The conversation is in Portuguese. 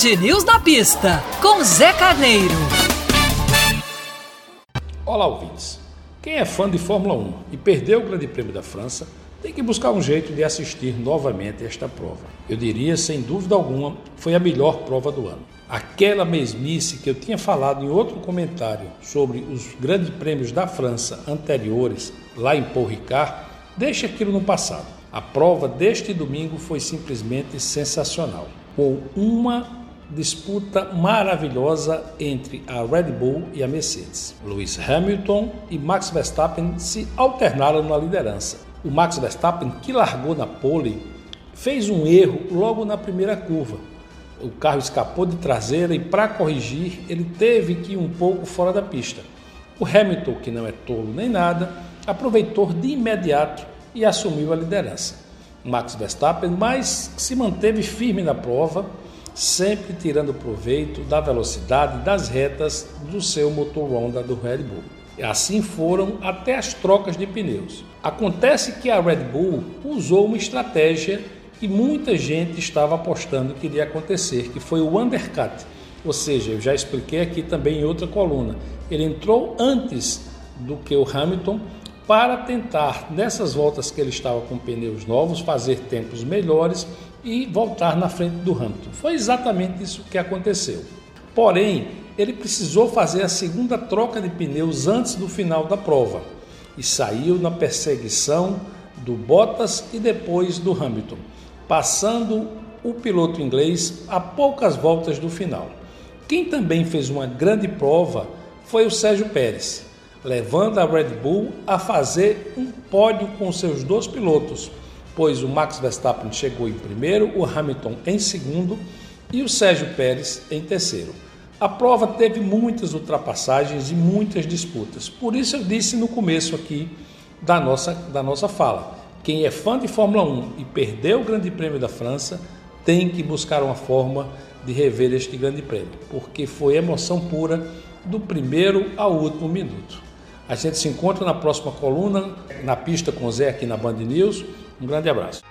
Band News na pista, com Zé Carneiro. Olá, ouvintes. Quem é fã de Fórmula 1 e perdeu o Grande Prêmio da França, tem que buscar um jeito de assistir novamente esta prova. Eu diria, sem dúvida alguma, foi a melhor prova do ano. Aquela mesmice que eu tinha falado em outro comentário sobre os grandes prêmios da França anteriores, lá em Paul Ricard, deixa aquilo no passado. A prova deste domingo foi simplesmente sensacional, com uma disputa maravilhosa entre a Red Bull e a Mercedes. Lewis Hamilton e Max Verstappen se alternaram na liderança. O Max Verstappen, que largou na pole, fez um erro logo na primeira curva o carro escapou de traseira e para corrigir ele teve que ir um pouco fora da pista. O Hamilton, que não é tolo nem nada, aproveitou de imediato e assumiu a liderança. Max Verstappen, mas se manteve firme na prova, sempre tirando proveito da velocidade das retas do seu motor Honda do Red Bull. Assim foram até as trocas de pneus. Acontece que a Red Bull usou uma estratégia que muita gente estava apostando que iria acontecer, que foi o undercut. Ou seja, eu já expliquei aqui também em outra coluna. Ele entrou antes do que o Hamilton para tentar, nessas voltas que ele estava com pneus novos, fazer tempos melhores e voltar na frente do Hamilton. Foi exatamente isso que aconteceu. Porém, ele precisou fazer a segunda troca de pneus antes do final da prova e saiu na perseguição do Bottas e depois do Hamilton passando o piloto inglês a poucas voltas do final. Quem também fez uma grande prova foi o Sérgio Pérez, levando a Red Bull a fazer um pódio com seus dois pilotos, pois o Max Verstappen chegou em primeiro, o Hamilton em segundo e o Sérgio Pérez em terceiro. A prova teve muitas ultrapassagens e muitas disputas, por isso eu disse no começo aqui da nossa, da nossa fala quem é fã de Fórmula 1 e perdeu o Grande Prêmio da França tem que buscar uma forma de rever este Grande Prêmio, porque foi emoção pura do primeiro ao último minuto. A gente se encontra na próxima coluna, na pista com o Zé aqui na Band News. Um grande abraço.